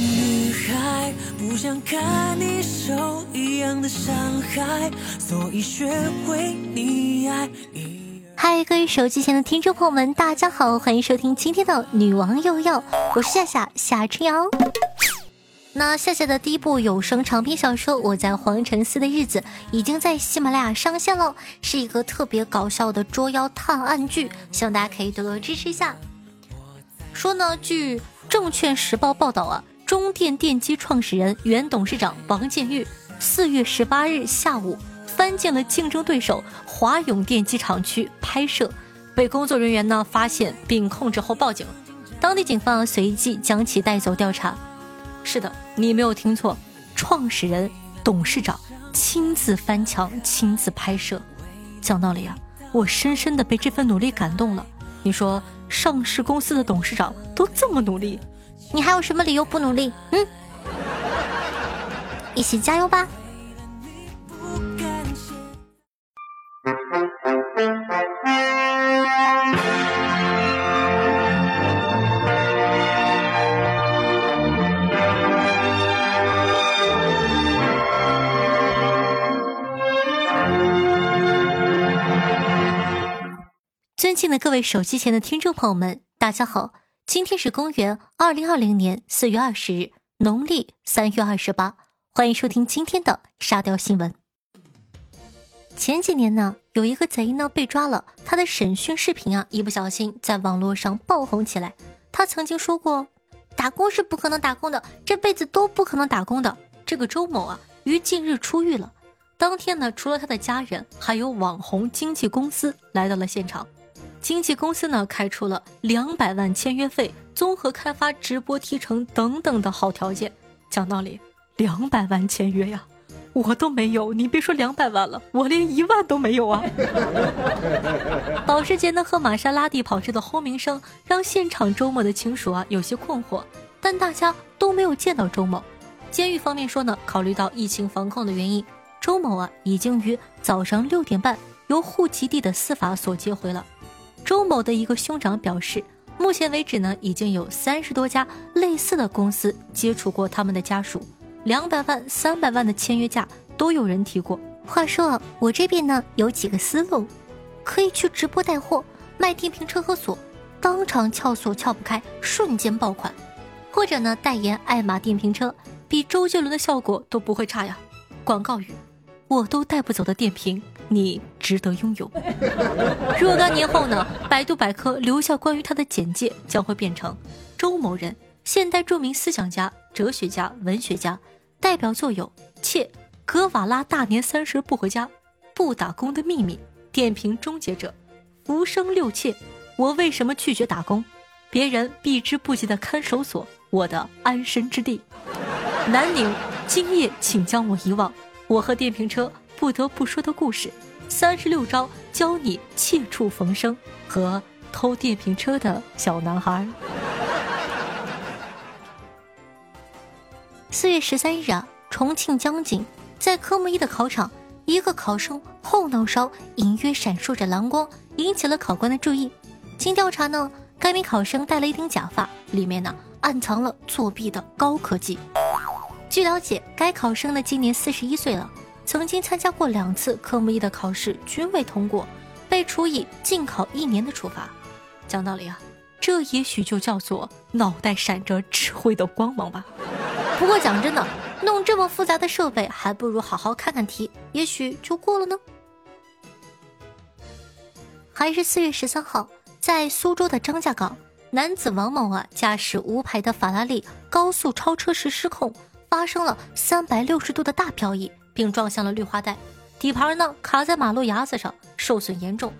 女孩不想看你受一样的伤害，所以学会溺爱。嗨，各位手机前的听众朋友们，大家好，欢迎收听今天的女王又要，我是夏夏夏春瑶。那夏夏的第一部有声长篇小说《我在皇城寺的日子》已经在喜马拉雅上线了，是一个特别搞笑的捉妖探案剧，希望大家可以多多支持一下。说呢，据证券时报报道啊，中电电机创始人、原董事长王建玉四月十八日下午翻进了竞争对手华永电机厂区拍摄，被工作人员呢发现并控制后报警，当地警方随即将其带走调查。是的，你没有听错，创始人、董事长亲自翻墙、亲自拍摄。讲道理啊，我深深的被这份努力感动了。你说，上市公司的董事长都这么努力，你还有什么理由不努力？嗯，一起加油吧！尊敬的各位手机前的听众朋友们，大家好！今天是公元二零二零年四月二十日，农历三月二十八。欢迎收听今天的沙雕新闻。前几年呢，有一个贼呢被抓了，他的审讯视频啊，一不小心在网络上爆红起来。他曾经说过：“打工是不可能打工的，这辈子都不可能打工的。”这个周某啊，于近日出狱了。当天呢，除了他的家人，还有网红经纪公司来到了现场。经纪公司呢开出了两百万签约费、综合开发直播提成等等的好条件。讲道理，两百万签约呀，我都没有，你别说两百万了，我连一万都没有啊！保时捷呢和玛莎拉蒂跑车的轰鸣声让现场周某的亲属啊有些困惑，但大家都没有见到周某。监狱方面说呢，考虑到疫情防控的原因，周某啊已经于早上六点半由户籍地的司法所接回了。周某的一个兄长表示，目前为止呢，已经有三十多家类似的公司接触过他们的家属，两百万、三百万的签约价都有人提过。话说我这边呢有几个思路，可以去直播带货，卖电瓶车和锁，当场撬锁撬不开，瞬间爆款；或者呢代言爱玛电瓶车，比周杰伦的效果都不会差呀。广告语：我都带不走的电瓶。你值得拥有。若干年后呢？百度百科留下关于他的简介，将会变成周某人，现代著名思想家、哲学家、文学家，代表作有《妾格瓦拉大年三十不回家》《不打工的秘密》《电瓶终结者》《浮生六妾》《我为什么拒绝打工》《别人避之不及的看守所》《我的安身之地》《南宁今夜请将我遗忘》《我和电瓶车》。不得不说的故事，三十六招教你切处逢生和偷电瓶车的小男孩。四月十三日啊，重庆江津，在科目一的考场，一个考生后脑勺隐约闪烁着蓝光，引起了考官的注意。经调查呢，该名考生戴了一顶假发，里面呢暗藏了作弊的高科技。据了解，该考生呢今年四十一岁了。曾经参加过两次科目一的考试，均未通过，被处以禁考一年的处罚。讲道理啊，这也许就叫做脑袋闪着智慧的光芒吧。不过讲真的，弄这么复杂的设备，还不如好好看看题，也许就过了呢。还是四月十三号，在苏州的张家港，男子王某啊，驾驶无牌的法拉利高速超车时失控，发生了三百六十度的大漂移。并撞向了绿化带，底盘呢卡在马路牙子上，受损严重。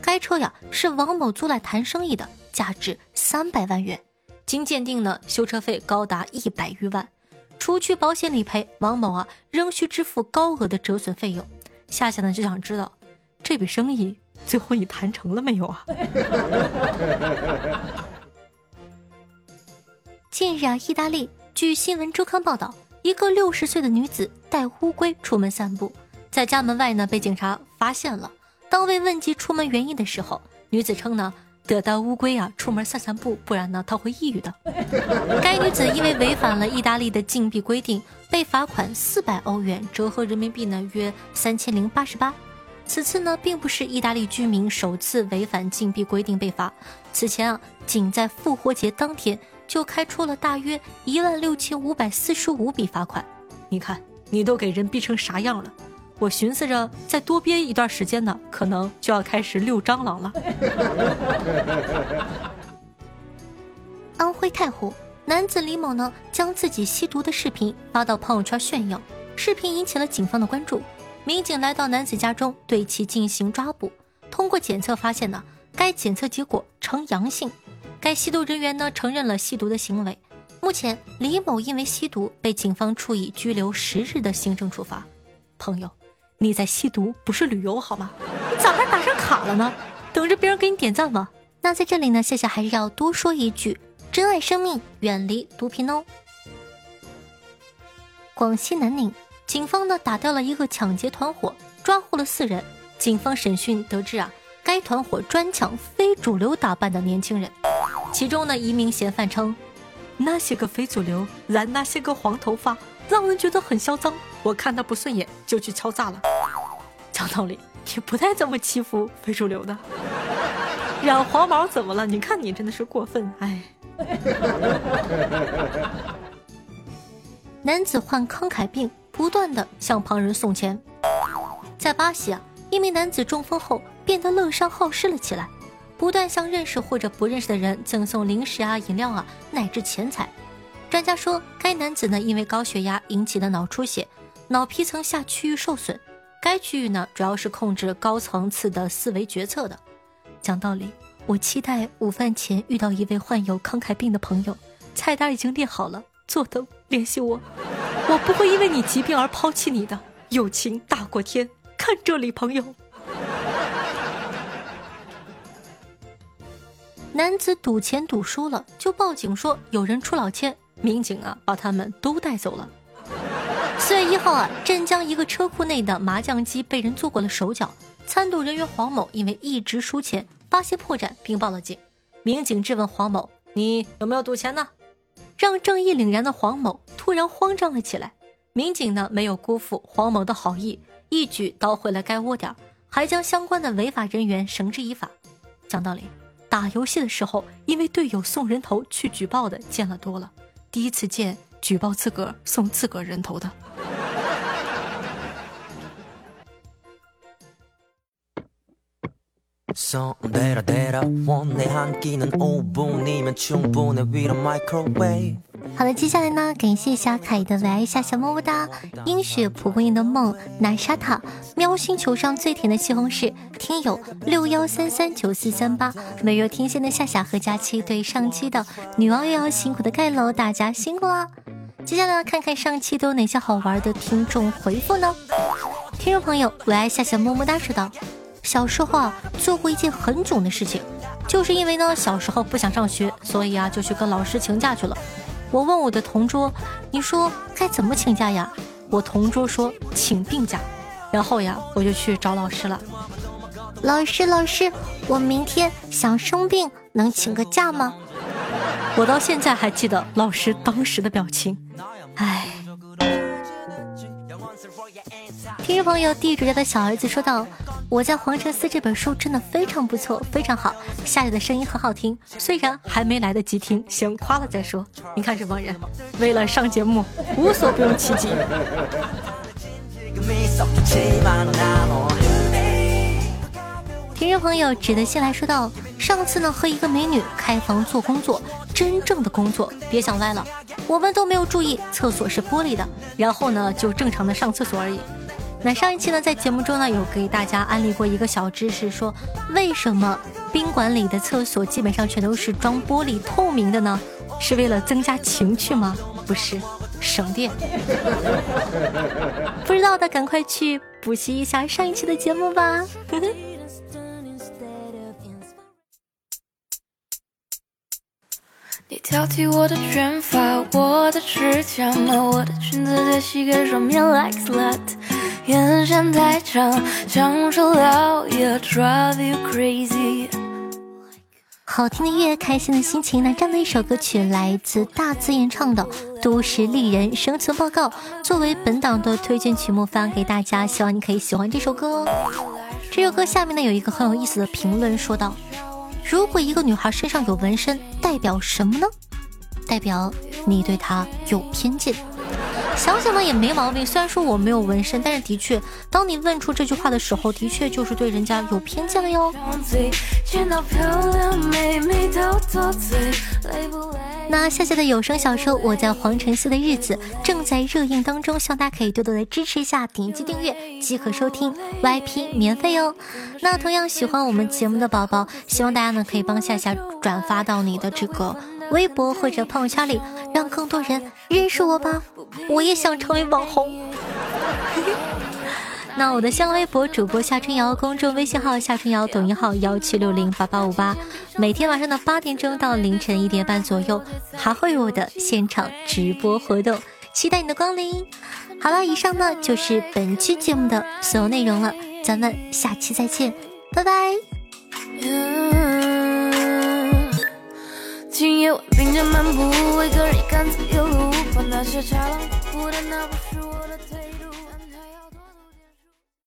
该车呀是王某租来谈生意的，价值三百万元。经鉴定呢，修车费高达一百余万，除去保险理赔，王某啊仍需支付高额的折损费用。夏夏呢就想知道，这笔生意最后你谈成了没有啊？近日啊，意大利据新闻周刊报道。一个六十岁的女子带乌龟出门散步，在家门外呢被警察发现了。当被问及出门原因的时候，女子称呢得带乌龟啊出门散散步，不然呢他会抑郁的。该女子因为违反了意大利的禁闭规定，被罚款四百欧元，折合人民币呢约三千零八十八。此次呢并不是意大利居民首次违反禁闭规定被罚，此前啊仅在复活节当天就开出了大约一万六千五百四十五笔罚款。你看你都给人逼成啥样了？我寻思着再多憋一段时间呢，可能就要开始遛蟑螂了。安徽太湖男子李某呢，将自己吸毒的视频发到朋友圈炫耀，视频引起了警方的关注。民警来到男子家中，对其进行抓捕。通过检测发现呢，该检测结果呈阳性。该吸毒人员呢，承认了吸毒的行为。目前，李某因为吸毒被警方处以拘留十日的行政处罚。朋友。你在吸毒，不是旅游好吗？你咋还打上卡了呢？等着别人给你点赞吗？那在这里呢，夏夏还是要多说一句：珍爱生命，远离毒品哦。广西南宁警方呢打掉了一个抢劫团伙，抓获了四人。警方审讯得知啊，该团伙专抢非主流打扮的年轻人。其中呢，一名嫌犯称，那些个非主流染那些个黄头发，让人觉得很嚣张。我看他不顺眼，就去敲诈了。讲道理，你不带这么欺负非主流的。染黄毛怎么了？你看你真的是过分，哎。男子患慷慨病，不断的向旁人送钱。在巴西啊，一名男子中风后变得乐善好施了起来，不断向认识或者不认识的人赠送零食啊、饮料啊，乃至钱财。专家说，该男子呢因为高血压引起的脑出血。脑皮层下区域受损，该区域呢主要是控制高层次的思维决策的。讲道理，我期待午饭前遇到一位患有慷慨病的朋友，菜单已经列好了，坐等联系我。我不会因为你疾病而抛弃你的，友情大过天。看这里，朋友。男子赌钱赌输了，就报警说有人出老千，民警啊把他们都带走了。四月一号啊，镇江一个车库内的麻将机被人做过了手脚，参赌人员黄某因为一直输钱，发现破绽并报了警。民警质问黄某：“你有没有赌钱呢？”让正义凛然的黄某突然慌张了起来。民警呢没有辜负黄某的好意，一举捣毁了该窝点，还将相关的违法人员绳之以法。讲道理，打游戏的时候因为队友送人头去举报的见了多了，第一次见举报自个儿送自个儿人头的。好了，接下来呢，感谢一下凯的来下小么么哒，樱雪蒲公英的梦，南沙塔，喵星球上最甜的西红柿，听友六幺三三九四三八，美若天仙的夏夏和佳期，对上期的女王又要辛苦的盖楼，大家辛苦了。接下来看看上期都有哪些好玩的听众回复呢？听众朋友，我爱夏夏么么哒说道。小时候啊，做过一件很囧的事情，就是因为呢小时候不想上学，所以啊就去跟老师请假去了。我问我的同桌，你说该怎么请假呀？我同桌说请病假。然后呀，我就去找老师了。老师，老师，我明天想生病，能请个假吗？我到现在还记得老师当时的表情，唉。听众朋友，地主家的小儿子说道：“我在黄城寺这本书真的非常不错，非常好。夏雨的声音很好听，虽然还没来得及听，先夸了再说。你看这帮人，为了上节目，无所不用其极。”听众朋友，指的先来说道：“上次呢和一个美女开房做工作，真正的工作，别想歪了。我们都没有注意，厕所是玻璃的，然后呢就正常的上厕所而已。”那上一期呢，在节目中呢，有给大家安利过一个小知识，说为什么宾馆里的厕所基本上全都是装玻璃透明的呢？是为了增加情趣吗？不是，省电。不知道的赶快去补习一下上一期的节目吧。你挑剔我的卷发，我的指甲，我的裙子在膝盖上面 like slut。眼线太长，讲出了也 drive you crazy。好听的音乐，开心的心情。那这样的一首歌曲来自大自演唱的《都市丽人生存报告》，作为本档的推荐曲目发给大家，希望你可以喜欢这首歌。这首歌下面呢有一个很有意思的评论，说道：“如果一个女孩身上有纹身，代表什么呢？代表你对她有偏见。”想想呢也没毛病，虽然说我没有纹身，但是的确，当你问出这句话的时候，的确就是对人家有偏见了哟。那夏夏的有声小说《我在皇城寺的日子》正在热映当中，希望大家可以多多的支持一下，点击订阅即可收听，VIP 免费哦。那同样喜欢我们节目的宝宝，希望大家呢可以帮夏夏转发到你的这个。微博或者朋友圈里，让更多人认识我吧！我也想成为网红。那我的新浪微博主播夏春瑶，公众微信号夏春瑶，抖音号幺七六零八八五八，每天晚上的八点钟到凌晨一点半左右，还会有我的现场直播活动，期待你的光临。好了，以上呢就是本期节目的所有内容了，咱们下期再见，拜拜。今夜晚并肩漫步，一个人看自由路，把那些豺狼不顾的那不。